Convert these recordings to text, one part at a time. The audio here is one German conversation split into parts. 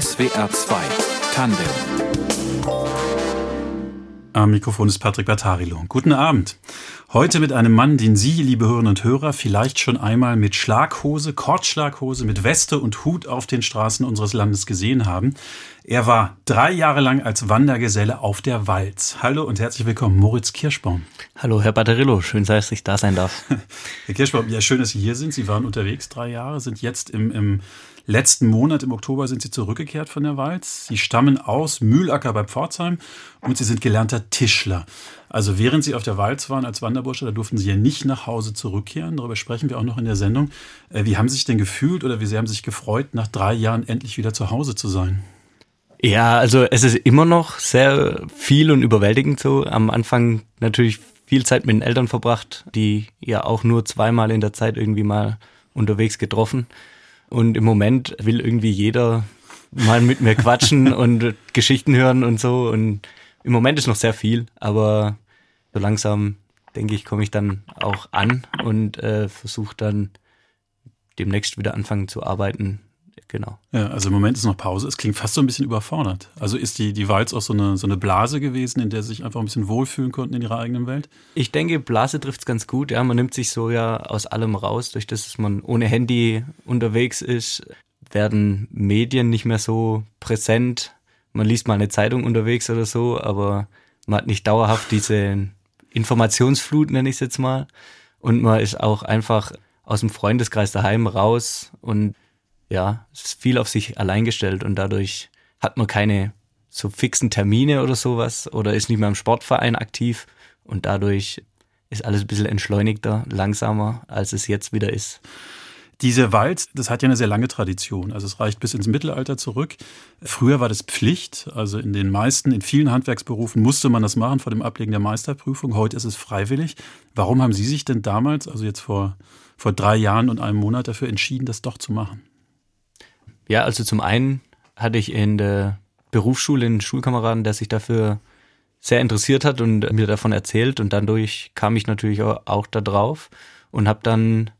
SWR 2 Tandem am Mikrofon ist Patrick Bartarilo. Guten Abend. Heute mit einem Mann, den Sie, liebe Hörerinnen und Hörer, vielleicht schon einmal mit Schlaghose, Kordschlaghose, mit Weste und Hut auf den Straßen unseres Landes gesehen haben. Er war drei Jahre lang als Wandergeselle auf der Walz. Hallo und herzlich willkommen, Moritz Kirschbaum. Hallo, Herr Batterillo. Schön, dass ich da sein darf. Herr Kirschbaum, ja, schön, dass Sie hier sind. Sie waren unterwegs drei Jahre, sind jetzt im, im letzten Monat, im Oktober, sind Sie zurückgekehrt von der Walz. Sie stammen aus Mühlacker bei Pforzheim und Sie sind gelernter Tischler. Also während Sie auf der Walz waren als Wanderbursche, da durften Sie ja nicht nach Hause zurückkehren. Darüber sprechen wir auch noch in der Sendung. Äh, wie haben Sie sich denn gefühlt oder wie sehr haben Sie sich gefreut, nach drei Jahren endlich wieder zu Hause zu sein? Ja, also es ist immer noch sehr viel und überwältigend so. Am Anfang natürlich viel Zeit mit den Eltern verbracht, die ja auch nur zweimal in der Zeit irgendwie mal unterwegs getroffen. Und im Moment will irgendwie jeder mal mit mir quatschen und Geschichten hören und so. Und im Moment ist noch sehr viel, aber so langsam, denke ich, komme ich dann auch an und äh, versuche dann demnächst wieder anfangen zu arbeiten genau. Ja, also im Moment ist noch Pause. Es klingt fast so ein bisschen überfordert. Also ist die, die Walz auch so eine, so eine Blase gewesen, in der sie sich einfach ein bisschen wohlfühlen konnten in ihrer eigenen Welt? Ich denke, Blase trifft es ganz gut. Ja, man nimmt sich so ja aus allem raus. Durch das, dass man ohne Handy unterwegs ist, werden Medien nicht mehr so präsent. Man liest mal eine Zeitung unterwegs oder so, aber man hat nicht dauerhaft diese Informationsflut, nenne ich es jetzt mal. Und man ist auch einfach aus dem Freundeskreis daheim raus und ja, es ist viel auf sich allein gestellt und dadurch hat man keine so fixen Termine oder sowas oder ist nicht mehr im Sportverein aktiv und dadurch ist alles ein bisschen entschleunigter, langsamer, als es jetzt wieder ist. Diese Walz, das hat ja eine sehr lange Tradition. Also es reicht bis ins Mittelalter zurück. Früher war das Pflicht. Also in den meisten, in vielen Handwerksberufen musste man das machen vor dem Ablegen der Meisterprüfung. Heute ist es freiwillig. Warum haben Sie sich denn damals, also jetzt vor, vor drei Jahren und einem Monat dafür entschieden, das doch zu machen? Ja, also zum einen hatte ich in der Berufsschule einen Schulkameraden, der sich dafür sehr interessiert hat und mir davon erzählt und dadurch kam ich natürlich auch da drauf und habe dann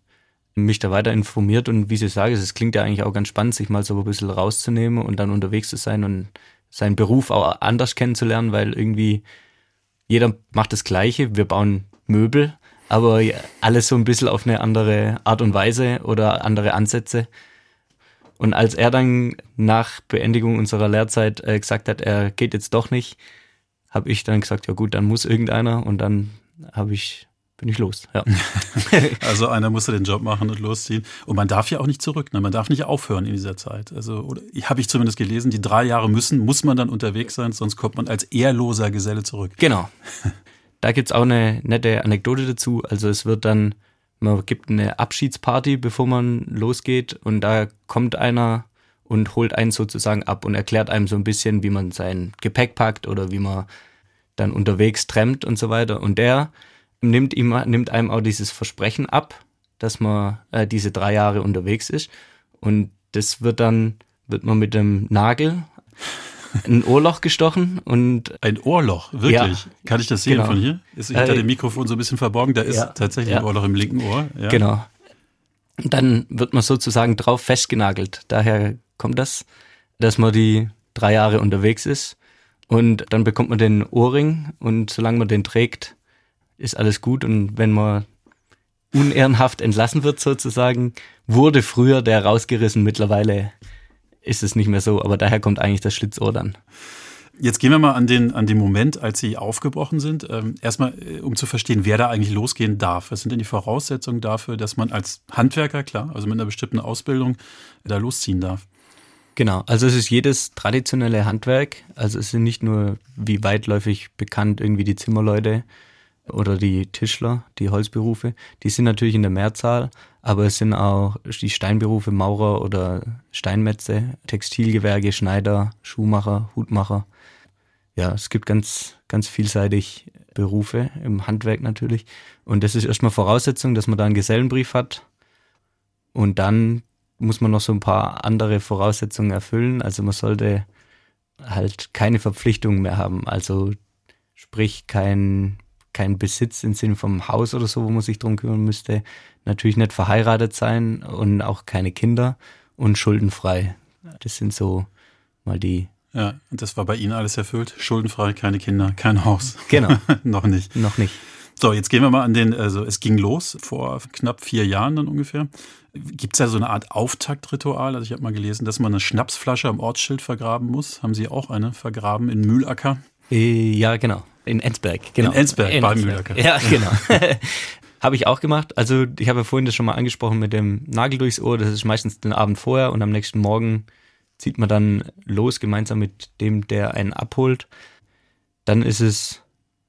mich da weiter informiert und wie Sie sagen, es klingt ja eigentlich auch ganz spannend, sich mal so ein bisschen rauszunehmen und dann unterwegs zu sein und seinen Beruf auch anders kennenzulernen, weil irgendwie jeder macht das Gleiche. Wir bauen Möbel, aber alles so ein bisschen auf eine andere Art und Weise oder andere Ansätze. Und als er dann nach Beendigung unserer Lehrzeit äh, gesagt hat, er geht jetzt doch nicht, habe ich dann gesagt, ja gut, dann muss irgendeiner und dann habe ich bin ich los. Ja. also einer musste den Job machen und losziehen. Und man darf ja auch nicht zurück, ne? man darf nicht aufhören in dieser Zeit. Also habe ich zumindest gelesen, die drei Jahre müssen, muss man dann unterwegs sein, sonst kommt man als ehrloser Geselle zurück. Genau. Da gibt's auch eine nette Anekdote dazu. Also es wird dann man gibt eine Abschiedsparty, bevor man losgeht und da kommt einer und holt einen sozusagen ab und erklärt einem so ein bisschen, wie man sein Gepäck packt oder wie man dann unterwegs trennt und so weiter. Und der nimmt, ihm, nimmt einem auch dieses Versprechen ab, dass man äh, diese drei Jahre unterwegs ist. Und das wird dann, wird man mit dem Nagel ein Ohrloch gestochen und. Ein Ohrloch, wirklich? Ja, Kann ich das sehen genau. von hier? Ist hinter äh, dem Mikrofon so ein bisschen verborgen. Da ist ja, tatsächlich ja. ein Ohrloch im linken Ohr. Ja. Genau. Und dann wird man sozusagen drauf festgenagelt. Daher kommt das, dass man die drei Jahre unterwegs ist und dann bekommt man den Ohrring und solange man den trägt, ist alles gut und wenn man unehrenhaft entlassen wird sozusagen, wurde früher der rausgerissen, mittlerweile ist es nicht mehr so, aber daher kommt eigentlich das Schlitzohr dann. Jetzt gehen wir mal an den, an den Moment, als Sie aufgebrochen sind. Ähm, erstmal, äh, um zu verstehen, wer da eigentlich losgehen darf. Was sind denn die Voraussetzungen dafür, dass man als Handwerker, klar, also mit einer bestimmten Ausbildung, da losziehen darf? Genau, also es ist jedes traditionelle Handwerk. Also es sind nicht nur, wie weitläufig bekannt, irgendwie die Zimmerleute, oder die Tischler, die Holzberufe, die sind natürlich in der Mehrzahl, aber es sind auch die Steinberufe, Maurer oder Steinmetze, Textilgewerke, Schneider, Schuhmacher, Hutmacher. Ja, es gibt ganz, ganz vielseitig Berufe im Handwerk natürlich. Und das ist erstmal Voraussetzung, dass man da einen Gesellenbrief hat. Und dann muss man noch so ein paar andere Voraussetzungen erfüllen. Also man sollte halt keine Verpflichtungen mehr haben. Also sprich kein kein Besitz im Sinne vom Haus oder so, wo man sich drum kümmern müsste. Natürlich nicht verheiratet sein und auch keine Kinder und schuldenfrei. Das sind so mal die. Ja, und das war bei Ihnen alles erfüllt. Schuldenfrei, keine Kinder, kein Haus. Genau. Noch nicht. Noch nicht. So, jetzt gehen wir mal an den, also es ging los vor knapp vier Jahren dann ungefähr. Gibt es da so eine Art Auftaktritual? Also ich habe mal gelesen, dass man eine Schnapsflasche am Ortsschild vergraben muss. Haben Sie auch eine vergraben in Mühlacker? Äh, ja, genau. In Ensberg, genau. In Ensberg, in bei. Mühlacker. Ja, genau. habe ich auch gemacht. Also ich habe ja vorhin das schon mal angesprochen mit dem Nagel durchs Ohr. Das ist meistens den Abend vorher und am nächsten Morgen zieht man dann los gemeinsam mit dem, der einen abholt. Dann ist es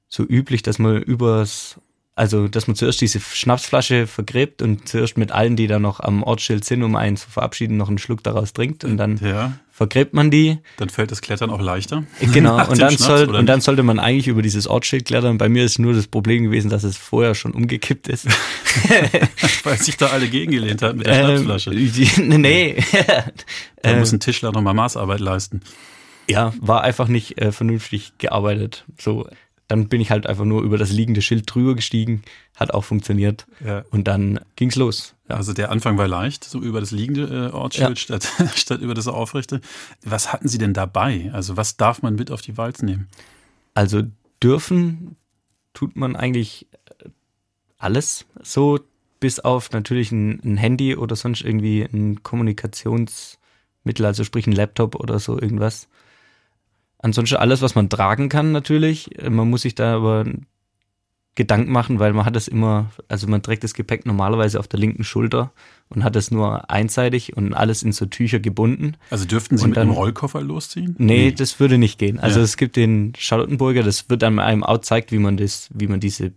so üblich, dass man übers, also dass man zuerst diese Schnapsflasche vergräbt und zuerst mit allen, die da noch am Ortsschild sind, um einen zu verabschieden, noch einen Schluck daraus trinkt und dann ja. vergräbt man die. Dann fällt das Klettern auch leichter. Genau, und dann, soll, und dann sollte man eigentlich über dieses Ortsschild klettern. Bei mir ist nur das Problem gewesen, dass es vorher schon umgekippt ist. Weil sich da alle gegengelehnt hat mit der ähm, Schnapsflasche. nee. da muss ein Tischler nochmal Maßarbeit leisten. Ja, war einfach nicht äh, vernünftig gearbeitet. So, dann bin ich halt einfach nur über das liegende Schild drüber gestiegen, hat auch funktioniert. Ja. Und dann ging's los. Ja. Also der Anfang war leicht, so über das liegende äh, Ortsschild ja. statt, statt über das aufrechte. Was hatten Sie denn dabei? Also was darf man mit auf die Walz nehmen? Also dürfen tut man eigentlich äh, alles so, bis auf natürlich ein, ein Handy oder sonst irgendwie ein Kommunikationsmittel, also sprich ein Laptop oder so irgendwas. Ansonsten alles, was man tragen kann, natürlich. Man muss sich da aber Gedanken machen, weil man hat das immer, also man trägt das Gepäck normalerweise auf der linken Schulter und hat es nur einseitig und alles in so Tücher gebunden. Also dürften Sie und mit dann, einem Rollkoffer losziehen? Nee, nee, das würde nicht gehen. Also ja. es gibt den Charlottenburger, das wird dann einem auch zeigt, wie man das, wie man diese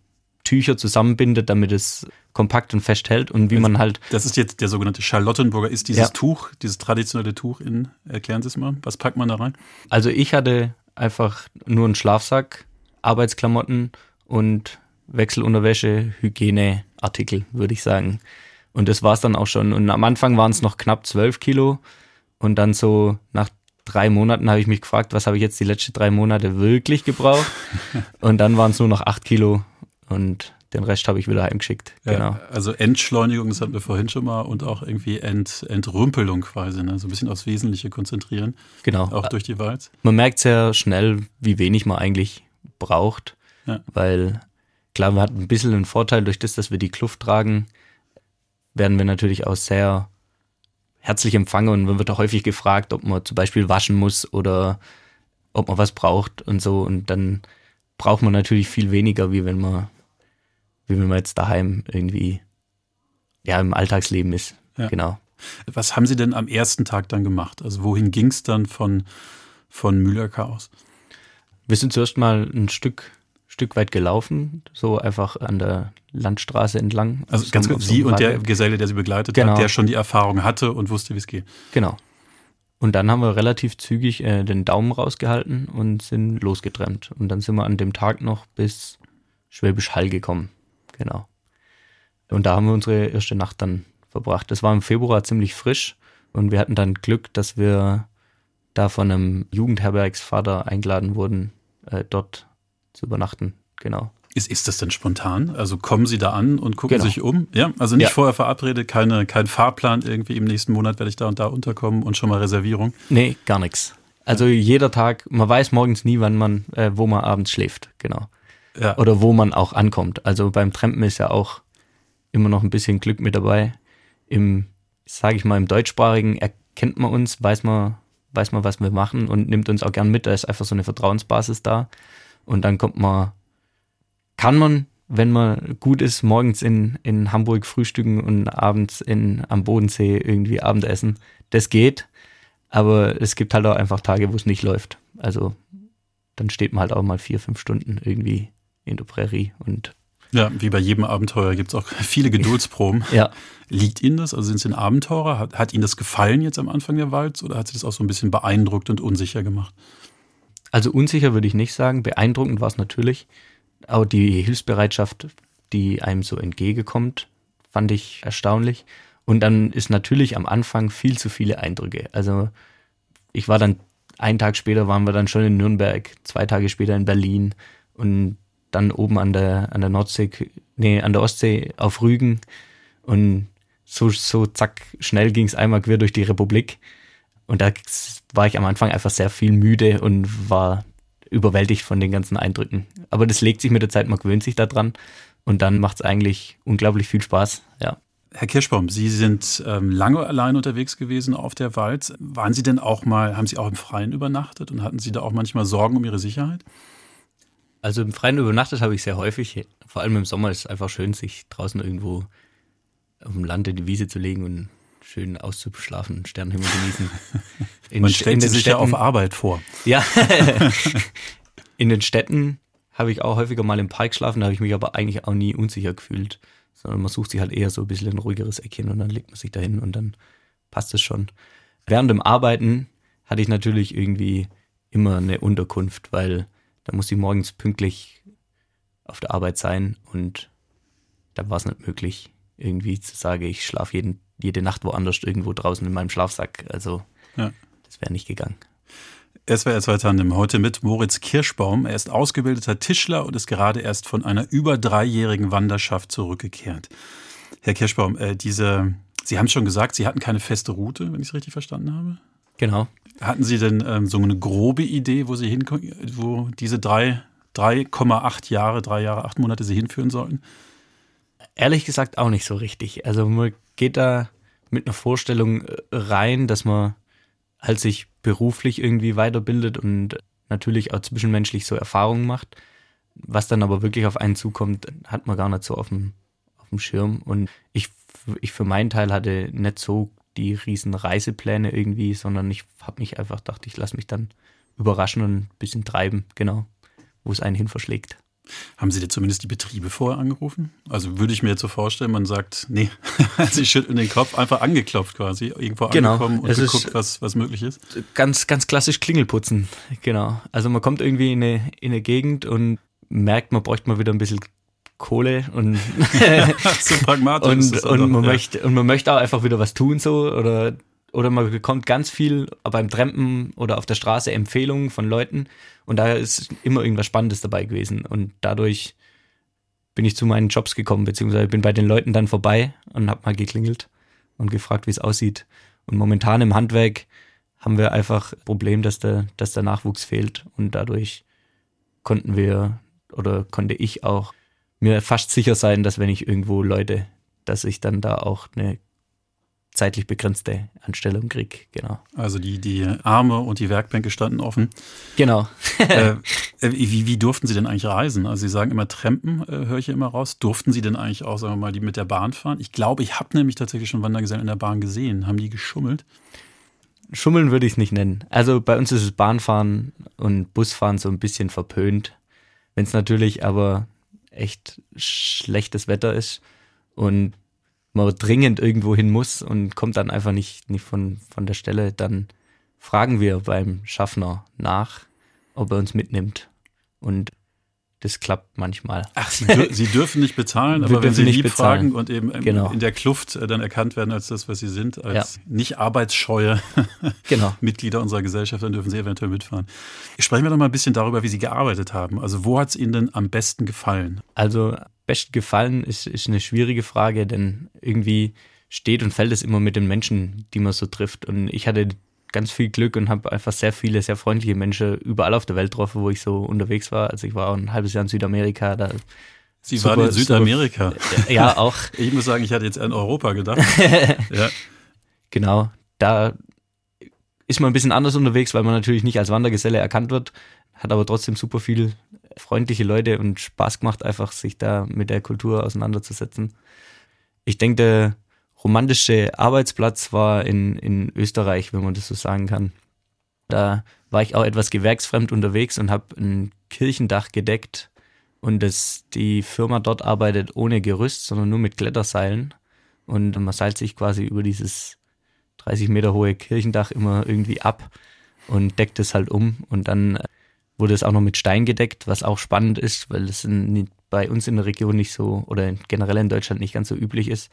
Tücher zusammenbindet, damit es kompakt und fest hält und wie also, man halt. Das ist jetzt der sogenannte Charlottenburger. Ist dieses ja. Tuch, dieses traditionelle Tuch in, erklären Sie es mal, was packt man da rein? Also ich hatte einfach nur einen Schlafsack, Arbeitsklamotten und Wechselunterwäsche, Hygieneartikel, würde ich sagen. Und das war es dann auch schon. Und am Anfang waren es noch knapp zwölf Kilo. Und dann so nach drei Monaten habe ich mich gefragt, was habe ich jetzt die letzten drei Monate wirklich gebraucht? und dann waren es nur noch acht Kilo. Und den Rest habe ich wieder heimgeschickt. Ja, genau. Also Entschleunigung, das hatten wir vorhin schon mal, und auch irgendwie Ent, Entrümpelung quasi, ne? so ein bisschen aufs Wesentliche konzentrieren. Genau. Auch durch die Walz. Man merkt sehr schnell, wie wenig man eigentlich braucht, ja. weil klar, man hat ein bisschen einen Vorteil durch das, dass wir die Kluft tragen, werden wir natürlich auch sehr herzlich empfangen und man wird auch häufig gefragt, ob man zum Beispiel waschen muss oder ob man was braucht und so und dann braucht man natürlich viel weniger, wie wenn man wie wenn man jetzt daheim irgendwie ja im Alltagsleben ist. Ja. Genau. Was haben Sie denn am ersten Tag dann gemacht? Also wohin ging es dann von, von Mühlacker aus? Wir sind zuerst mal ein Stück, Stück weit gelaufen, so einfach an der Landstraße entlang. Also ganz kurz, Sie und der Geselle, der Sie begleitet genau. hat, der schon die Erfahrung hatte und wusste, wie es geht. Genau. Und dann haben wir relativ zügig äh, den Daumen rausgehalten und sind losgetrennt. Und dann sind wir an dem Tag noch bis Schwäbisch Hall gekommen. Genau. Und da haben wir unsere erste Nacht dann verbracht. Das war im Februar ziemlich frisch und wir hatten dann Glück, dass wir da von einem Jugendherbergsvater eingeladen wurden, äh, dort zu übernachten. Genau. Ist, ist das denn spontan? Also kommen Sie da an und gucken genau. sich um? Ja, also nicht ja. vorher verabredet, keine, kein Fahrplan irgendwie im nächsten Monat werde ich da und da unterkommen und schon mal Reservierung? Nee, gar nichts. Also jeder Tag, man weiß morgens nie, wann man, äh, wo man abends schläft, genau ja. oder wo man auch ankommt. Also beim Trampen ist ja auch immer noch ein bisschen Glück mit dabei. Im, sage ich mal, im deutschsprachigen erkennt man uns, weiß man, weiß man, was wir machen und nimmt uns auch gern mit. Da ist einfach so eine Vertrauensbasis da. Und dann kommt man, kann man, wenn man gut ist, morgens in, in Hamburg frühstücken und abends in, am Bodensee irgendwie Abendessen. Das geht. Aber es gibt halt auch einfach Tage, wo es nicht läuft. Also dann steht man halt auch mal vier, fünf Stunden irgendwie in der Prärie und ja, wie bei jedem Abenteuer gibt es auch viele Geduldsproben. ja. Liegt Ihnen das? Also sind Sie ein Abenteurer? Hat, hat Ihnen das gefallen jetzt am Anfang der Walz oder hat Sie das auch so ein bisschen beeindruckt und unsicher gemacht? Also unsicher würde ich nicht sagen. Beeindruckend war es natürlich. Auch die Hilfsbereitschaft, die einem so entgegenkommt, fand ich erstaunlich. Und dann ist natürlich am Anfang viel zu viele Eindrücke. Also ich war dann, einen Tag später waren wir dann schon in Nürnberg, zwei Tage später in Berlin und dann oben an der, an der Nordsee, nee, an der Ostsee auf Rügen und so, so zack, schnell ging es einmal quer durch die Republik. Und da war ich am Anfang einfach sehr viel müde und war überwältigt von den ganzen Eindrücken. Aber das legt sich mit der Zeit, man gewöhnt sich daran und dann macht es eigentlich unglaublich viel Spaß, ja. Herr Kirschbaum, Sie sind ähm, lange allein unterwegs gewesen auf der Walz. Waren Sie denn auch mal, haben Sie auch im Freien übernachtet und hatten Sie da auch manchmal Sorgen um Ihre Sicherheit? Also im Freien übernachtet habe ich sehr häufig. Vor allem im Sommer ist es einfach schön, sich draußen irgendwo auf dem Land in die Wiese zu legen und schön auszuschlafen, Sternenhimmel genießen. In, Man stellt sich Städten, ja auf Arbeit vor. Ja. in den Städten habe ich auch häufiger mal im Park geschlafen, da habe ich mich aber eigentlich auch nie unsicher gefühlt. Sondern man sucht sich halt eher so ein bisschen ein ruhigeres Eckchen und dann legt man sich dahin und dann passt es schon. Während dem Arbeiten hatte ich natürlich irgendwie immer eine Unterkunft, weil da muss ich morgens pünktlich auf der Arbeit sein und da war es nicht möglich, irgendwie zu sagen, ich schlafe jede Nacht woanders irgendwo draußen in meinem Schlafsack. Also ja. das wäre nicht gegangen. SWR 2 Tandem heute mit Moritz Kirschbaum. Er ist ausgebildeter Tischler und ist gerade erst von einer über dreijährigen Wanderschaft zurückgekehrt. Herr Kirschbaum, äh, diese, Sie haben schon gesagt, Sie hatten keine feste Route, wenn ich es richtig verstanden habe. Genau. Hatten Sie denn ähm, so eine grobe Idee, wo Sie hinkommen, wo diese 3,8 Jahre, drei Jahre, acht Monate Sie hinführen sollten? Ehrlich gesagt auch nicht so richtig. Also man geht da mit einer Vorstellung äh, rein, dass man halt sich beruflich irgendwie weiterbildet und natürlich auch zwischenmenschlich so Erfahrungen macht. Was dann aber wirklich auf einen zukommt, hat man gar nicht so auf dem, auf dem Schirm. Und ich, ich für meinen Teil hatte nicht so die riesen Reisepläne irgendwie, sondern ich habe mich einfach gedacht, ich lasse mich dann überraschen und ein bisschen treiben, genau, wo es einen hin verschlägt. Haben Sie dir zumindest die Betriebe vorher angerufen? Also würde ich mir jetzt so vorstellen, man sagt, nee, Sie schütteln den Kopf, einfach angeklopft quasi, irgendwo genau. angekommen und geguckt, was, was möglich ist. Ganz, ganz klassisch Klingelputzen, genau. Also man kommt irgendwie in eine, in eine Gegend und merkt, man bräuchte mal wieder ein bisschen Kohle und so pragmatisch und, und man ja. möchte und man möchte auch einfach wieder was tun so oder oder man bekommt ganz viel beim Trampen oder auf der Straße Empfehlungen von Leuten und da ist immer irgendwas Spannendes dabei gewesen und dadurch bin ich zu meinen Jobs gekommen beziehungsweise bin bei den Leuten dann vorbei und habe mal geklingelt und gefragt, wie es aussieht und momentan im Handwerk haben wir einfach ein Problem, dass der dass der Nachwuchs fehlt und dadurch konnten wir oder konnte ich auch mir fast sicher sein, dass wenn ich irgendwo Leute, dass ich dann da auch eine zeitlich begrenzte Anstellung kriege, genau. Also die, die Arme und die Werkbänke standen offen. Genau. äh, wie, wie durften Sie denn eigentlich reisen? Also Sie sagen immer Trampen, äh, höre ich hier immer raus. Durften Sie denn eigentlich auch, sagen wir mal, die mit der Bahn fahren? Ich glaube, ich habe nämlich tatsächlich schon Wandergesellen in der Bahn gesehen. Haben die geschummelt? Schummeln würde ich es nicht nennen. Also bei uns ist es Bahnfahren und Busfahren so ein bisschen verpönt. Wenn es natürlich aber echt schlechtes Wetter ist und man dringend irgendwo hin muss und kommt dann einfach nicht, nicht von, von der Stelle, dann fragen wir beim Schaffner nach, ob er uns mitnimmt. Und das klappt manchmal. Ach, Sie, dür Sie dürfen nicht bezahlen, aber wenn Sie nicht lieb bezahlen. fragen und eben genau. in der Kluft äh, dann erkannt werden als das, was Sie sind, als ja. nicht arbeitsscheue genau. Mitglieder unserer Gesellschaft, dann dürfen Sie eventuell mitfahren. Sprechen wir doch mal ein bisschen darüber, wie Sie gearbeitet haben. Also wo hat es Ihnen denn am besten gefallen? Also best gefallen ist, ist eine schwierige Frage, denn irgendwie steht und fällt es immer mit den Menschen, die man so trifft. Und ich hatte ganz viel Glück und habe einfach sehr viele, sehr freundliche Menschen überall auf der Welt getroffen, wo ich so unterwegs war. Also ich war auch ein halbes Jahr in Südamerika. Da Sie super, waren in Südamerika. Super, ja, auch. Ich muss sagen, ich hatte jetzt an Europa gedacht. ja. Genau, da ist man ein bisschen anders unterwegs, weil man natürlich nicht als Wandergeselle erkannt wird, hat aber trotzdem super viel freundliche Leute und Spaß gemacht, einfach sich da mit der Kultur auseinanderzusetzen. Ich denke, romantische Arbeitsplatz war in, in Österreich, wenn man das so sagen kann. Da war ich auch etwas gewerksfremd unterwegs und habe ein Kirchendach gedeckt und das, die Firma dort arbeitet ohne Gerüst, sondern nur mit Kletterseilen und man seilt sich quasi über dieses 30 Meter hohe Kirchendach immer irgendwie ab und deckt es halt um und dann wurde es auch noch mit Stein gedeckt, was auch spannend ist, weil es bei uns in der Region nicht so oder generell in Deutschland nicht ganz so üblich ist.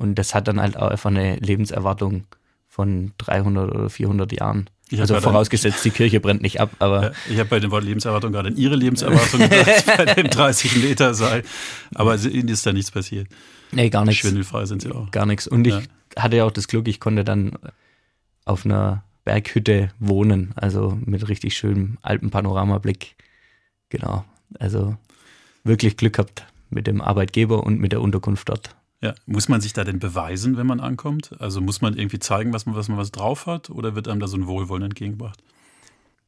Und das hat dann halt auch einfach eine Lebenserwartung von 300 oder 400 Jahren. Also vorausgesetzt, die Kirche brennt nicht ab, aber. Ja, ich habe bei dem Wort Lebenserwartung gerade in Ihre Lebenserwartung gedacht, bei dem 30 Meter Seil. Aber Ihnen ist da nichts passiert. Nee, gar nichts. Schwindelfrei sind Sie auch. Gar nichts. Und ich ja. hatte ja auch das Glück, ich konnte dann auf einer Berghütte wohnen, also mit richtig schönem Alpenpanoramablick. Genau, also wirklich Glück gehabt mit dem Arbeitgeber und mit der Unterkunft dort. Ja, muss man sich da denn beweisen, wenn man ankommt? Also muss man irgendwie zeigen, was man, was man was drauf hat oder wird einem da so ein Wohlwollen entgegengebracht?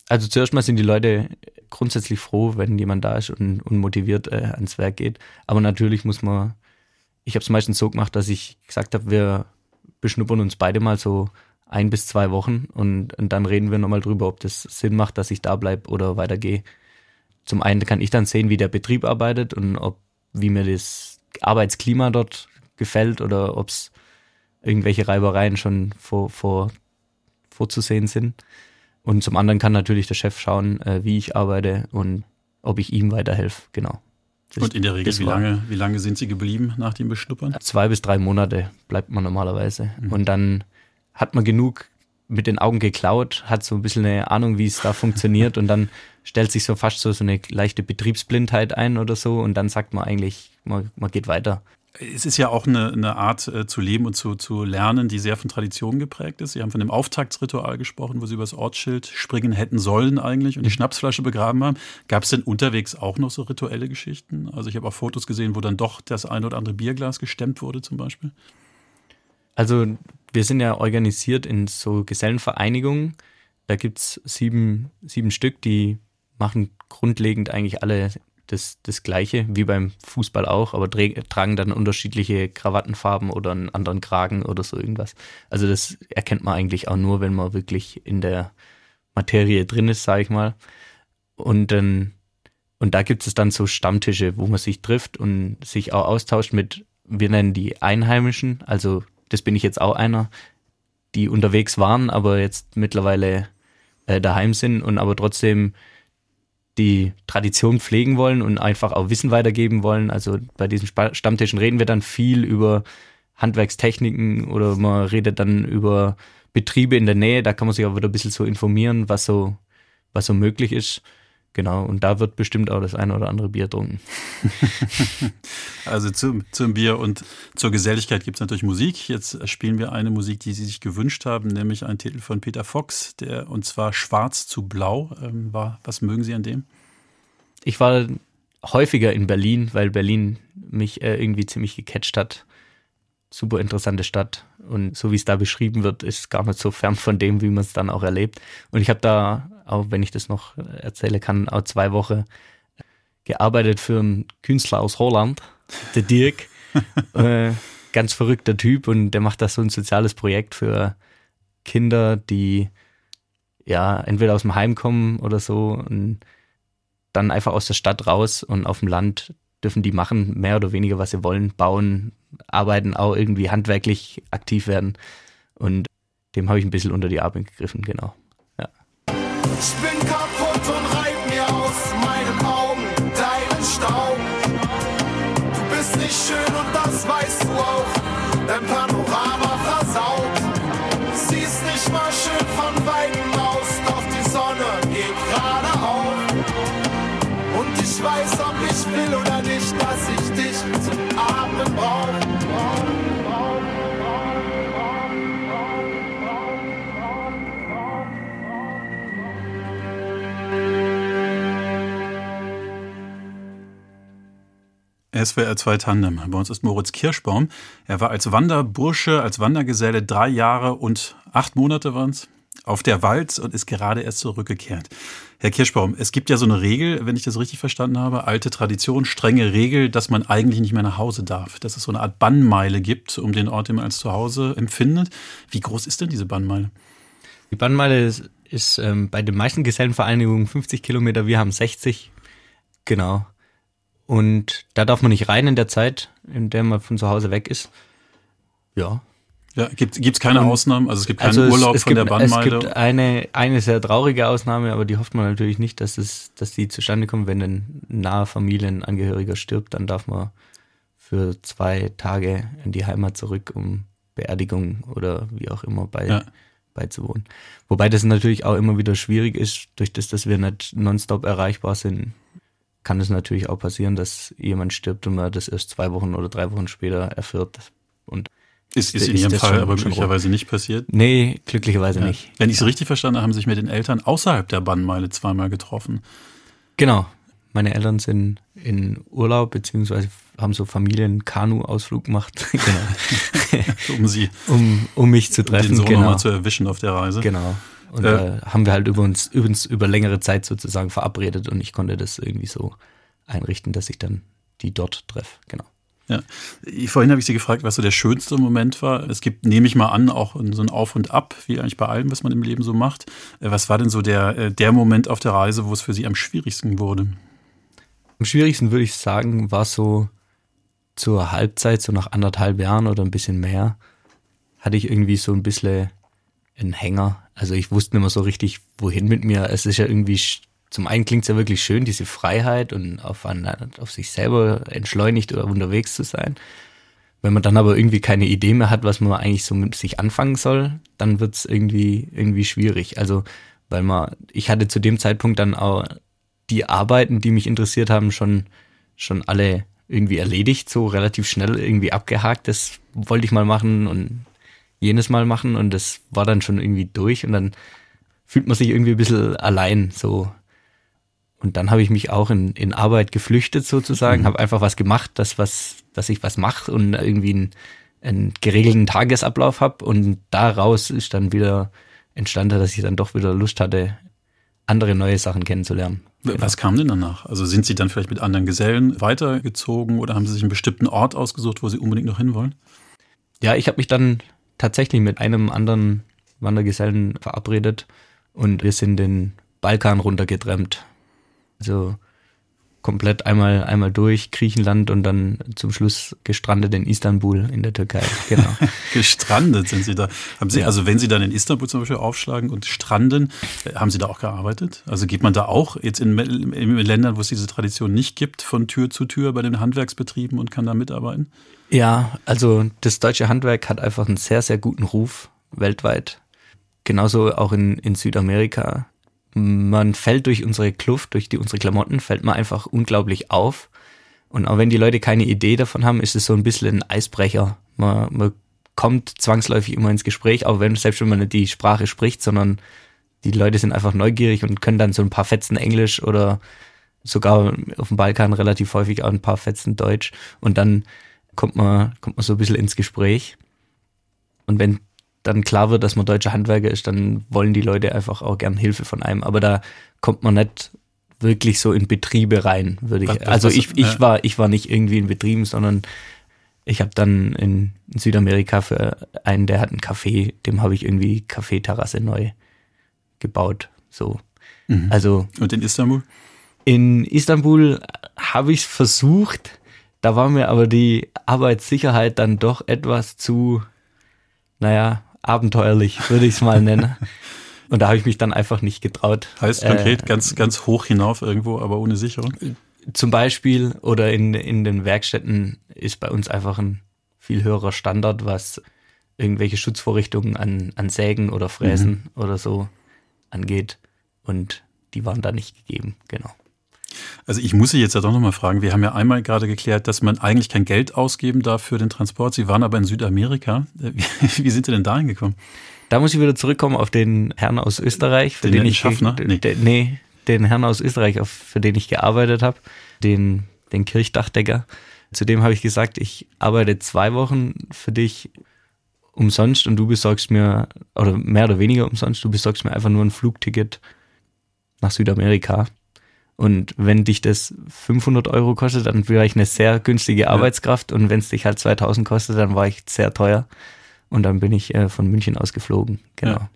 Also zuerst mal sind die Leute grundsätzlich froh, wenn jemand da ist und, und motiviert äh, ans Werk geht. Aber natürlich muss man, ich habe es meistens so gemacht, dass ich gesagt habe, wir beschnuppern uns beide mal so ein bis zwei Wochen und, und dann reden wir nochmal drüber, ob das Sinn macht, dass ich da bleibe oder weitergehe. Zum einen kann ich dann sehen, wie der Betrieb arbeitet und ob wie mir das Arbeitsklima dort gefällt oder ob es irgendwelche Reibereien schon vor, vor, vorzusehen sind. Und zum anderen kann natürlich der Chef schauen, äh, wie ich arbeite und ob ich ihm weiterhelfe. Genau. Das, und in der Regel, wie lange, wie lange sind Sie geblieben nach dem Beschnuppern? Zwei bis drei Monate bleibt man normalerweise. Mhm. Und dann hat man genug mit den Augen geklaut, hat so ein bisschen eine Ahnung, wie es da funktioniert und dann stellt sich so fast so, so eine leichte Betriebsblindheit ein oder so und dann sagt man eigentlich, man, man geht weiter. Es ist ja auch eine, eine Art äh, zu leben und zu, zu lernen, die sehr von Tradition geprägt ist. Sie haben von dem Auftaktsritual gesprochen, wo Sie über das Ortsschild springen hätten sollen eigentlich und die. Schnapsflasche begraben haben. Gab es denn unterwegs auch noch so rituelle Geschichten? Also ich habe auch Fotos gesehen, wo dann doch das ein oder andere Bierglas gestemmt wurde zum Beispiel. Also wir sind ja organisiert in so Gesellenvereinigungen. Da gibt es sieben, sieben Stück, die machen grundlegend eigentlich alle das, das Gleiche, wie beim Fußball auch, aber tragen dann unterschiedliche Krawattenfarben oder einen anderen Kragen oder so irgendwas. Also das erkennt man eigentlich auch nur, wenn man wirklich in der Materie drin ist, sage ich mal. Und dann und da gibt es dann so Stammtische, wo man sich trifft und sich auch austauscht mit, wir nennen die Einheimischen, also das bin ich jetzt auch einer, die unterwegs waren, aber jetzt mittlerweile äh, daheim sind und aber trotzdem die Tradition pflegen wollen und einfach auch Wissen weitergeben wollen. Also bei diesen Stammtischen reden wir dann viel über Handwerkstechniken oder man redet dann über Betriebe in der Nähe. Da kann man sich auch wieder ein bisschen so informieren, was so, was so möglich ist. Genau, und da wird bestimmt auch das eine oder andere Bier trunken. also zum, zum Bier und zur Geselligkeit gibt es natürlich Musik. Jetzt spielen wir eine Musik, die Sie sich gewünscht haben, nämlich einen Titel von Peter Fox, der und zwar Schwarz zu Blau ähm, war. Was mögen Sie an dem? Ich war häufiger in Berlin, weil Berlin mich äh, irgendwie ziemlich gecatcht hat. Super interessante Stadt und so wie es da beschrieben wird, ist gar nicht so fern von dem, wie man es dann auch erlebt. Und ich habe da auch wenn ich das noch erzählen kann, auch zwei Wochen gearbeitet für einen Künstler aus Holland, der Dirk. äh, ganz verrückter Typ und der macht da so ein soziales Projekt für Kinder, die ja entweder aus dem Heim kommen oder so und dann einfach aus der Stadt raus und auf dem Land dürfen die machen, mehr oder weniger, was sie wollen, bauen, arbeiten, auch irgendwie handwerklich aktiv werden. Und dem habe ich ein bisschen unter die Arme gegriffen, genau. Ich bin kaputt und reib mir aus meinen Augen deinen Staub. Du bist nicht schön und das weißt du auch. Dein Panorama versaut. Siehst nicht mal schön von Weitem aus, doch die Sonne geht gerade auf. Und ich weiß, ob ich will oder nicht, dass ich dich SWR 2 Tandem. Bei uns ist Moritz Kirschbaum. Er war als Wanderbursche, als Wandergeselle drei Jahre und acht Monate waren es auf der Walz und ist gerade erst zurückgekehrt. Herr Kirschbaum, es gibt ja so eine Regel, wenn ich das richtig verstanden habe, alte Tradition, strenge Regel, dass man eigentlich nicht mehr nach Hause darf. Dass es so eine Art Bannmeile gibt, um den Ort, den man als Zuhause empfindet. Wie groß ist denn diese Bannmeile? Die Bannmeile ist, ist ähm, bei den meisten Gesellenvereinigungen 50 Kilometer, wir haben 60. Genau. Und da darf man nicht rein in der Zeit, in der man von zu Hause weg ist. Ja. Ja, gibt es keine und, Ausnahmen? Also es gibt keinen also Urlaub es, es von gibt, der Bannmeile? Es gibt eine, eine sehr traurige Ausnahme, aber die hofft man natürlich nicht, dass, es, dass die zustande kommt. Wenn ein naher Familienangehöriger stirbt, dann darf man für zwei Tage in die Heimat zurück, um Beerdigung oder wie auch immer bei, ja. beizuwohnen. Wobei das natürlich auch immer wieder schwierig ist, durch das, dass wir nicht nonstop erreichbar sind, kann es natürlich auch passieren, dass jemand stirbt und man das erst zwei Wochen oder drei Wochen später erfährt. Und Ist, ist in Ihrem Fall aber schon möglicherweise nicht passiert. Nee, glücklicherweise Ja. nicht. Wenn ich es richtig verstanden habe, haben Sie sich mit den Eltern außerhalb der Bannmeile zweimal getroffen. Genau. Meine Eltern sind in Urlaub, beziehungsweise haben so Familien-Kanu-Ausflug gemacht, genau. um sie um, um mich zu um treffen. den Sohn genau. nochmal zu erwischen auf der Reise. Genau. Und Äh, da haben wir halt über uns, über uns über längere Zeit sozusagen verabredet und ich konnte das irgendwie so einrichten, dass ich dann die dort treffe. Genau. Ja. Vorhin habe ich Sie gefragt, was so der schönste Moment war. Es gibt, nehme ich mal an, auch so ein Auf und Ab, wie eigentlich bei allem, was man im Leben so macht. Äh, Was war denn so der, äh, der Moment auf der Reise, wo es für Sie am schwierigsten wurde? Am schwierigsten würde ich sagen, war so zur Halbzeit, so nach anderthalb Jahren oder ein bisschen mehr, hatte ich irgendwie so ein bisschen einen Hänger. Also ich wusste nicht mehr so richtig, wohin mit mir. Es ist ja irgendwie, zum einen klingt es ja wirklich schön, diese Freiheit und auf, ein, auf sich selber entschleunigt oder unterwegs zu sein. Wenn man dann aber irgendwie keine Idee mehr hat, was man eigentlich so mit sich anfangen soll, dann wird es irgendwie, irgendwie schwierig. Also, weil man, ich hatte zu dem Zeitpunkt dann auch die Arbeiten, die mich interessiert haben, schon, schon alle irgendwie erledigt, so relativ schnell irgendwie abgehakt. Das wollte ich mal machen und jenes Mal machen und das war dann schon irgendwie durch und dann fühlt man sich irgendwie ein bisschen allein so. Und dann habe ich mich auch in, in Arbeit geflüchtet sozusagen, habe einfach was gemacht, das was, dass ich was mache und irgendwie einen, einen geregelten Tagesablauf habe und daraus ist dann wieder entstanden, dass ich dann doch wieder Lust hatte, andere neue Sachen kennenzulernen. Was kam denn danach? Also sind Sie dann vielleicht mit anderen Gesellen weitergezogen oder haben Sie sich einen bestimmten Ort ausgesucht, wo Sie unbedingt noch hinwollen? Ja, ich habe mich dann tatsächlich mit einem anderen Wandergesellen verabredet und wir sind den Balkan runtergetrennt. Also komplett einmal einmal durch Griechenland und dann zum Schluss gestrandet in Istanbul in der Türkei. Genau. Gestrandet sind Sie da. Haben Sie, Ja. also wenn Sie dann in Istanbul zum Beispiel aufschlagen und stranden, äh, haben Sie da auch gearbeitet? Also geht man da auch jetzt in, in Ländern, wo es diese Tradition nicht gibt, von Tür zu Tür bei den Handwerksbetrieben und kann da mitarbeiten? Ja, also das deutsche Handwerk hat einfach einen sehr, sehr guten Ruf weltweit. Genauso auch in, in Südamerika. Man fällt durch unsere Kluft, durch die, unsere Klamotten, fällt man einfach unglaublich auf. Und auch wenn die Leute keine Idee davon haben, ist es so ein bisschen ein Eisbrecher. Man, man kommt zwangsläufig immer ins Gespräch, auch wenn, selbst wenn man nicht die Sprache spricht, sondern die Leute sind einfach neugierig und können dann so ein paar Fetzen Englisch oder sogar auf dem Balkan relativ häufig auch ein paar Fetzen Deutsch. Und dann kommt man, kommt man so ein bisschen ins Gespräch. Und wenn dann klar wird, dass man deutscher Handwerker ist, dann wollen die Leute einfach auch gern Hilfe von einem. Aber da kommt man nicht wirklich so in Betriebe rein, würde ich. was- Also ich, ich war, ich war nicht irgendwie in Betrieben, sondern ich habe dann in, in Südamerika für einen, der hat einen Café, dem habe ich irgendwie Kaffeeterrasse neu gebaut. So. Mhm. Also Und in Istanbul? in Istanbul habe ich es versucht, da war mir aber die Arbeitssicherheit dann doch etwas zu, naja, abenteuerlich, würde ich es mal nennen. Und da habe ich mich dann einfach nicht getraut. Heißt Äh, konkret ganz, ganz hoch hinauf irgendwo, aber ohne Sicherung? zum Beispiel oder in, in den Werkstätten ist bei uns einfach ein viel höherer Standard, was irgendwelche Schutzvorrichtungen an, an Sägen oder Fräsen oder so angeht. Und die waren da nicht gegeben, genau. Also ich muss Sie jetzt ja doch nochmal fragen, wir haben ja einmal gerade geklärt, dass man eigentlich kein Geld ausgeben darf für den Transport. Sie waren aber in Südamerika. Äh, Wie, wie sind Sie denn dahin gekommen? Da muss ich wieder zurückkommen auf den Herrn aus Österreich, für Den den, ich Schaffner? Nee. de- nee, den Herrn aus Österreich, auf, für den ich gearbeitet habe, den den Kirchdachdecker. Zu dem habe ich gesagt, ich arbeite zwei Wochen für dich umsonst und du besorgst mir oder mehr oder weniger umsonst, du besorgst mir einfach nur ein Flugticket nach Südamerika. Und wenn dich das 500 Euro kostet, dann wäre ich eine sehr günstige Arbeitskraft. Und wenn es dich halt 2000 kostet, dann war ich sehr teuer. Und dann bin ich äh, von München aus geflogen. Genau. Ja.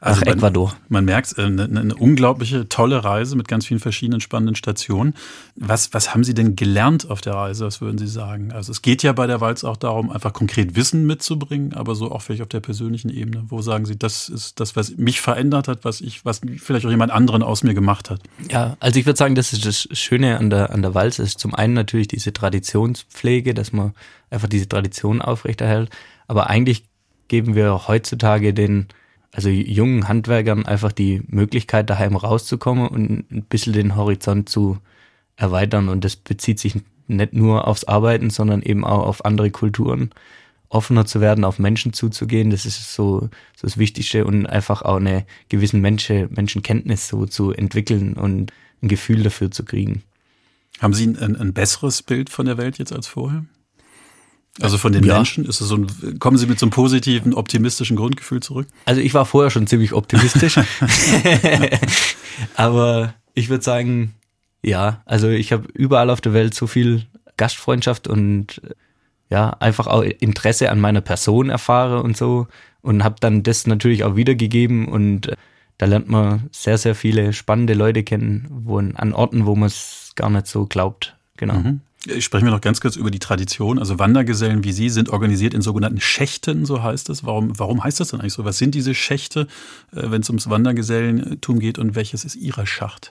Nach man, Ecuador. Man merkt, äh, eine, eine unglaubliche, tolle Reise mit ganz vielen verschiedenen spannenden Stationen. Was, was haben Sie denn gelernt auf der Reise? Was würden Sie sagen? Also es geht ja bei der Walz auch darum, einfach konkret Wissen mitzubringen, aber so auch vielleicht auf der persönlichen Ebene. Wo sagen Sie, das ist das, was mich verändert hat, was ich, was vielleicht auch jemand anderen aus mir gemacht hat? Ja, also ich würde sagen, das ist das Schöne an der, an der Walz. ist zum einen natürlich diese Traditionspflege, dass man einfach diese Tradition aufrechterhält. Aber eigentlich geben wir heutzutage den, also jungen Handwerkern einfach die Möglichkeit, daheim rauszukommen und ein bisschen den Horizont zu erweitern. Und das bezieht sich nicht nur aufs Arbeiten, sondern eben auch auf andere Kulturen. offener zu werden, auf Menschen zuzugehen. Das ist so, so das Wichtigste und einfach auch eine gewissen Menschen, Menschenkenntnis so zu entwickeln und ein Gefühl dafür zu kriegen. Haben Sie ein, ein besseres Bild von der Welt jetzt als vorher? Also von den ja. Menschen? Ist es so ein, kommen Sie mit so einem positiven, optimistischen Grundgefühl zurück? Also ich war vorher schon ziemlich optimistisch. Aber ich würde sagen, ja, also ich habe überall auf der Welt so viel Gastfreundschaft und ja, einfach auch Interesse an meiner Person erfahre und so und habe dann das natürlich auch wiedergegeben und äh, da lernt man sehr, sehr viele spannende Leute kennen, wo an Orten, wo man es gar nicht so glaubt. Genau. Mhm. Ich spreche mir noch ganz kurz über die Tradition. Also Wandergesellen wie Sie sind organisiert in sogenannten Schächten, so heißt es. Warum, warum heißt das denn eigentlich so? Was sind diese Schächte, äh, wenn es ums Wandergesellentum geht und welches ist Ihrer Schacht?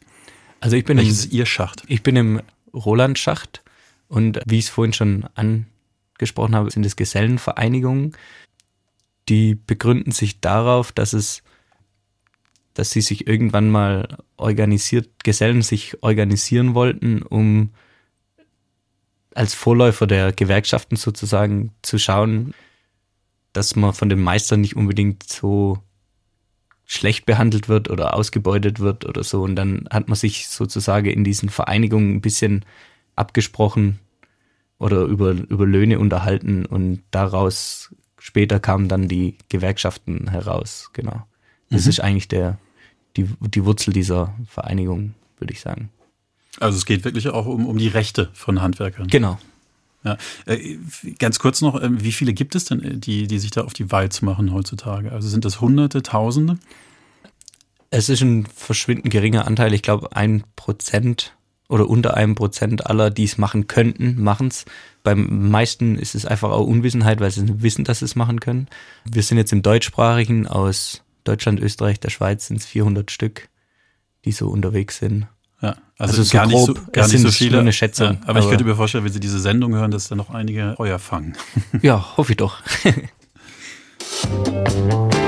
Also ich bin welches im, ist Ihr Schacht? Ich bin im Roland-Schacht und wie ich es vorhin schon angesprochen habe, sind es Gesellenvereinigungen. Die begründen sich darauf, dass es dass sie sich irgendwann mal organisiert, Gesellen sich organisieren wollten, um als Vorläufer der Gewerkschaften sozusagen zu schauen, dass man von den Meistern nicht unbedingt so schlecht behandelt wird oder ausgebeutet wird oder so. Und dann hat man sich sozusagen in diesen Vereinigungen ein bisschen abgesprochen oder über, über Löhne unterhalten und daraus später kamen dann die Gewerkschaften heraus. Genau. Das mhm. ist eigentlich der, die, die Wurzel dieser Vereinigung, würde ich sagen. Also es geht wirklich auch um, um die Rechte von Handwerkern. Genau. Ja. Äh, ganz kurz noch, ähm, wie viele gibt es denn, äh, die, die sich da auf die Walz machen heutzutage? Also sind das Hunderte, Tausende? Es ist ein verschwindend geringer Anteil. Ich glaube, ein Prozent oder unter einem Prozent aller, die es machen könnten, machen es. Beim meisten ist es einfach auch Unwissenheit, weil sie wissen, dass sie es machen können. Wir sind jetzt im deutschsprachigen aus Deutschland, Österreich, der Schweiz sind es 400 Stück, die so unterwegs sind. Ja, also, also so gar grob, nicht so, gar nicht so viele. Eine Schätzung, ja, aber, aber, ich könnte mir vorstellen, wenn Sie diese Sendung hören, dass da noch einige Euer fangen. Ja, hoffe ich doch.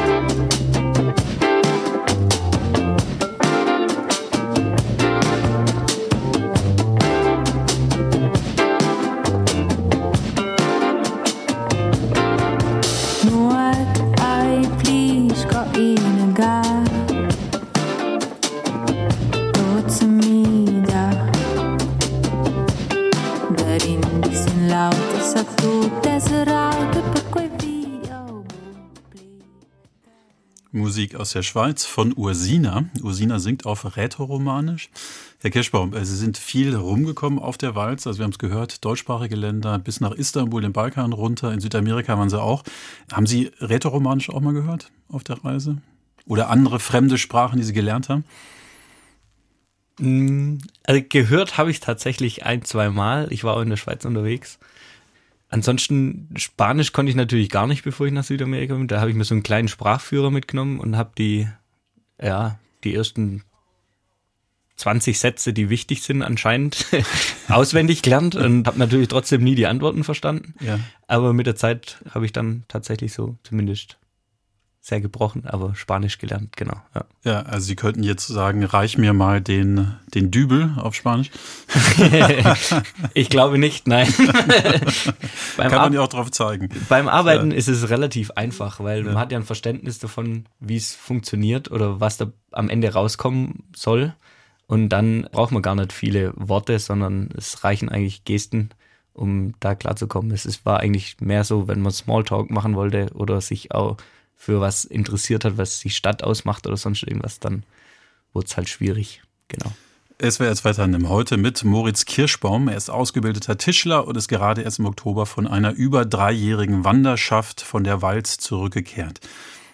aus der Schweiz von Ursina. Ursina singt auf Rätoromanisch. Herr Kirschbaum, äh, Sie sind viel rumgekommen auf der Walz. Also wir haben es gehört, deutschsprachige Länder bis nach Istanbul, den Balkan runter. In Südamerika waren Sie auch. Haben Sie Rätoromanisch auch mal gehört auf der Reise? Oder andere fremde Sprachen, die Sie gelernt haben? Mm, also gehört habe ich tatsächlich ein, zwei Mal. Ich war auch in der Schweiz unterwegs. Ansonsten Spanisch konnte ich natürlich gar nicht, bevor ich nach Südamerika bin. Da habe ich mir so einen kleinen Sprachführer mitgenommen und habe die, ja, die ersten 20 Sätze, die wichtig sind, anscheinend auswendig gelernt und habe natürlich trotzdem nie die Antworten verstanden. Ja. Aber mit der Zeit habe ich dann tatsächlich so zumindest sehr gebrochen, aber Spanisch gelernt, genau. Ja, ja also Sie könnten jetzt sagen, reich mir mal den, den Dübel auf Spanisch. ich glaube nicht, nein. Kann man ja auch drauf zeigen. Beim Arbeiten ja. ist es relativ einfach, weil ja. man hat ja ein Verständnis davon, wie es funktioniert oder was da am Ende rauskommen soll. Und dann braucht man gar nicht viele Worte, sondern es reichen eigentlich Gesten, um da klarzukommen. Es war eigentlich mehr so, wenn man Smalltalk machen wollte oder sich auch für was interessiert hat, was die Stadt ausmacht oder sonst irgendwas, dann wurde es halt schwierig. Genau. Es wäre jetzt weiter heute mit Moritz Kirschbaum. Er ist ausgebildeter Tischler und ist gerade erst im Oktober von einer über dreijährigen Wanderschaft von der Walz zurückgekehrt.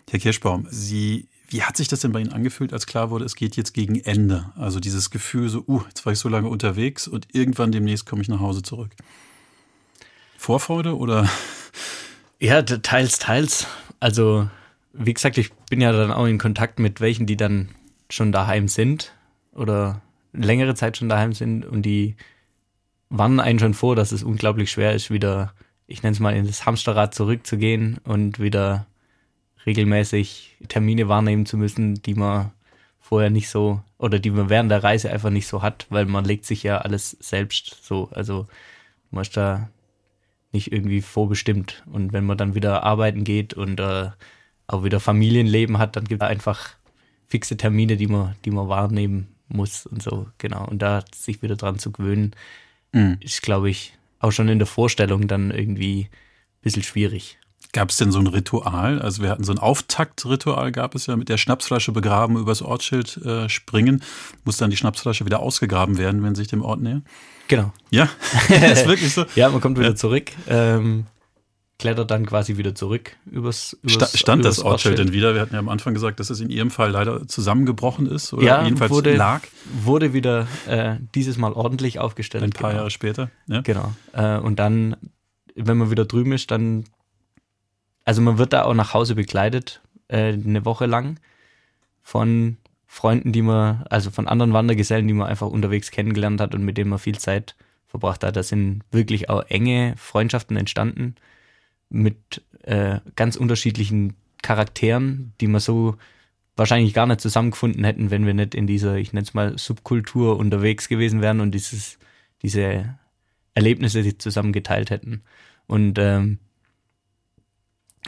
Herr Kirschbaum, Sie, wie hat sich das denn bei Ihnen angefühlt, als klar wurde, es geht jetzt gegen Ende? Also dieses Gefühl so, uh, jetzt war ich so lange unterwegs und irgendwann demnächst komme ich nach Hause zurück. Vorfreude oder? Ja, teils, teils. Also wie gesagt, ich bin ja dann auch in Kontakt mit welchen, die dann schon daheim sind oder längere Zeit schon daheim sind und die warnen einen schon vor, dass es unglaublich schwer ist, wieder, ich nenne es mal, in das Hamsterrad zurückzugehen und wieder regelmäßig Termine wahrnehmen zu müssen, die man vorher nicht so oder die man während der Reise einfach nicht so hat, weil man legt sich ja alles selbst so. Also man ist da nicht irgendwie vorbestimmt. Und wenn man dann wieder arbeiten geht und äh, auch wieder Familienleben hat, dann gibt es einfach fixe Termine, die man, die man wahrnehmen muss und so, genau. Und da sich wieder dran zu gewöhnen, Mhm. ist, glaube ich, auch schon in der Vorstellung dann irgendwie ein bisschen schwierig. Gab es denn so ein Ritual? Also wir hatten so ein Auftaktritual, gab es ja mit der Schnapsflasche begraben, übers Ortsschild äh, springen. Muss dann die Schnapsflasche wieder ausgegraben werden, wenn sich dem Ort nähern? Genau. Ja, ist wirklich so. Ja, man kommt wieder zurück, ähm, klettert dann quasi wieder zurück übers, übers Sta stand das übers Ortsschild denn wieder? Wir hatten ja am Anfang gesagt, dass es in Ihrem Fall leider zusammengebrochen ist oder Ja, jedenfalls wurde, lag wurde wieder äh, dieses Mal ordentlich aufgestellt. ein paar genau. Jahre später. Ja? Genau. Äh, und dann, wenn man wieder drüben ist, dann, also man wird da auch nach Hause begleitet, äh, eine Woche lang von Freunden, die man, also von anderen Wandergesellen, die man einfach unterwegs kennengelernt hat und mit denen man viel Zeit verbracht hat. Da sind wirklich auch enge Freundschaften entstanden mit äh, ganz unterschiedlichen Charakteren, die man so wahrscheinlich gar nicht zusammengefunden hätten, wenn wir nicht in dieser, ich nenne es mal, Subkultur unterwegs gewesen wären und dieses, diese Erlebnisse die zusammen geteilt hätten. Und ähm,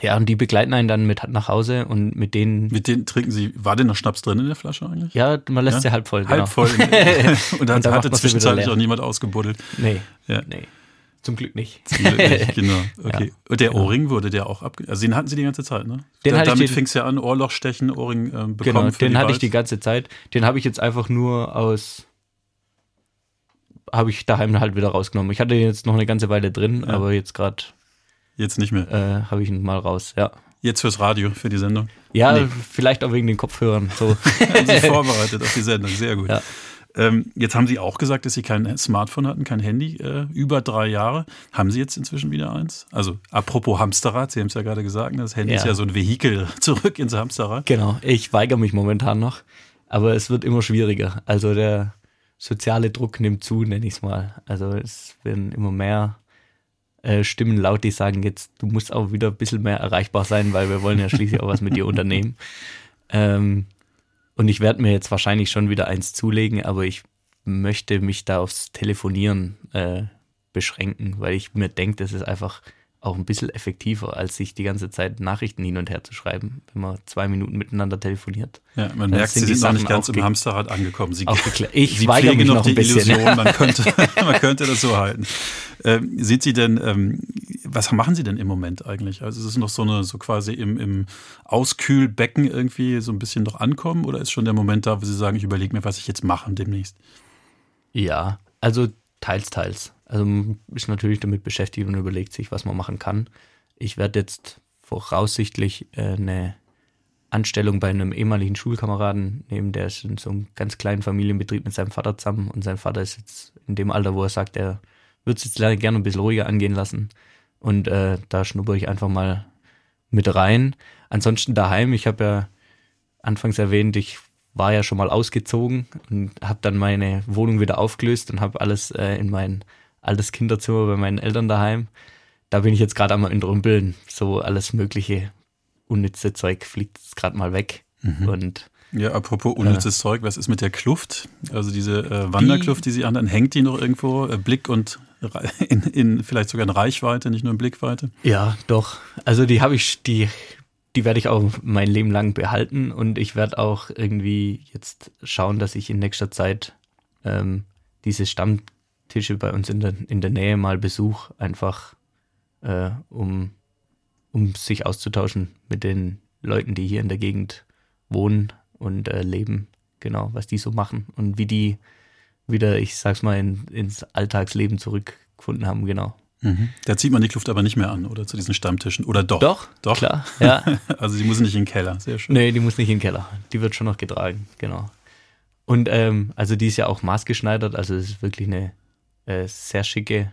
ja, und die begleiten einen dann mit nach Hause und mit denen, Mit denen trinken Sie, war denn noch Schnaps drin in der Flasche eigentlich? ja, man lässt Ja? sie halb voll. Genau. Halb voll. und dann Und dann hatte zwischenzeitlich auch niemand ausgebuddelt. Nee, Ja. nee. Zum Glück nicht. Zum Glück nicht, genau. Okay. Ja, Und der genau. Ohrring wurde der auch abge... Also den hatten Sie die ganze Zeit, ne? Den da, damit fing es ja an, Ohrlochstechen, Ohrring ähm, bekommen Genau, den hatte ich die ganze Zeit. Den habe ich jetzt einfach nur aus, habe ich daheim halt wieder rausgenommen. Ich hatte den jetzt noch eine ganze Weile drin, Ja. aber jetzt gerade Jetzt nicht mehr. äh, habe ich ihn mal raus. Ja, Jetzt fürs Radio, für die Sendung. ja, Nee. vielleicht auch wegen den Kopfhörern. So. Haben Sie vorbereitet auf die Sendung, sehr gut. Ja. Ähm, jetzt haben Sie auch gesagt, dass Sie kein Smartphone hatten, kein Handy, äh, über drei Jahre. Haben Sie jetzt inzwischen wieder eins? Also apropos Hamsterrad, Sie haben es ja gerade gesagt, ne, das Handy Ja. ist ja so ein Vehikel zurück ins Hamsterrad. Genau, ich weigere mich momentan noch, aber es wird immer schwieriger. Also der soziale Druck nimmt zu, nenne ich es mal. Also es werden immer mehr äh, Stimmen laut, die sagen jetzt, du musst auch wieder ein bisschen mehr erreichbar sein, weil wir wollen ja schließlich auch was mit dir unternehmen. Ähm, und ich werde mir jetzt wahrscheinlich schon wieder eins zulegen, aber ich möchte mich da aufs Telefonieren äh, beschränken, weil ich mir denke, das ist einfach auch ein bisschen effektiver, als sich die ganze Zeit Nachrichten hin und her zu schreiben, wenn man zwei Minuten miteinander telefoniert. Ja, man merkt, Sie sind noch nicht ganz im Hamsterrad angekommen. Sie. Ich Sie weigere mich noch noch die ein bisschen. Illusion, man könnte, man könnte das so halten. Ähm, sind Sie denn, ähm, was machen Sie denn im Moment eigentlich? Also ist es noch so eine, so quasi im, im Auskühlbecken irgendwie so ein bisschen noch ankommen oder ist schon der Moment da, wo Sie sagen, ich überlege mir, was ich jetzt mache demnächst? Ja, also teils, teils. Also man ist natürlich damit beschäftigt und überlegt sich, was man machen kann. Ich werde jetzt voraussichtlich äh, eine Anstellung bei einem ehemaligen Schulkameraden nehmen, der ist in so einem ganz kleinen Familienbetrieb mit seinem Vater zusammen und sein Vater ist jetzt in dem Alter, wo er sagt, er würde es jetzt gerne ein bisschen ruhiger angehen lassen. Und äh, da schnuppere ich einfach mal mit rein. Ansonsten daheim, ich habe ja anfangs erwähnt, ich war ja schon mal ausgezogen und habe dann meine Wohnung wieder aufgelöst und habe alles äh, in mein altes Kinderzimmer bei meinen Eltern daheim. Da bin ich jetzt gerade einmal entrümpeln. So alles mögliche unnütze Zeug fliegt gerade mal weg. Und Ja, apropos unnützes Zeug, was ist mit der Kluft? Also diese äh, Wanderkluft, die Sie anhaben, hängt die noch irgendwo? Äh, Blick und in, in vielleicht sogar in Reichweite, nicht nur in Blickweite? ja, doch. Also die habe ich, die, die werde ich auch mein Leben lang behalten und ich werde auch irgendwie jetzt schauen, dass ich in nächster Zeit ähm, diese Stammtische bei uns in der, in der Nähe mal besuche, einfach äh, um, um sich auszutauschen mit den Leuten, die hier in der Gegend wohnen und äh, leben, genau, was die so machen und wie die wieder, ich sag's mal, in, ins Alltagsleben zurückgefunden haben, genau. Da zieht man die Kluft aber nicht mehr an, oder zu diesen Stammtischen. Oder doch? Doch, Doch. klar, ja. Also sie muss nicht in den Keller. Sehr schön. Nee, die muss nicht in den Keller. Die wird schon noch getragen, genau. Und ähm, also die ist ja auch maßgeschneidert, also es ist wirklich eine äh, sehr schicke,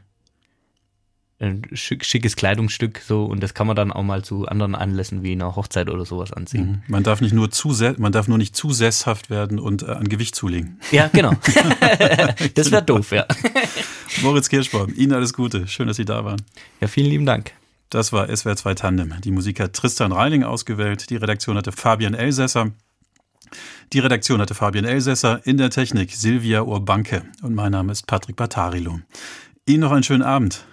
ein schick, schickes Kleidungsstück so und das kann man dann auch mal zu anderen Anlässen wie einer Hochzeit oder sowas anziehen. Man darf nicht nur zu man darf nur nicht zu sesshaft werden und äh, an Gewicht zulegen. Ja, genau. das wäre doof, ja. Moritz Kirschbaum, Ihnen alles Gute. Schön, dass Sie da waren. Ja, vielen lieben Dank. Das war SWR 2 Tandem. Die Musik hat Tristan Reiling ausgewählt. Die Redaktion hatte Fabian Elsässer. Die Redaktion hatte Fabian Elsässer. In der Technik Silvia Urbanke. Und mein Name ist Patrick Bartarilo. Ihnen noch einen schönen Abend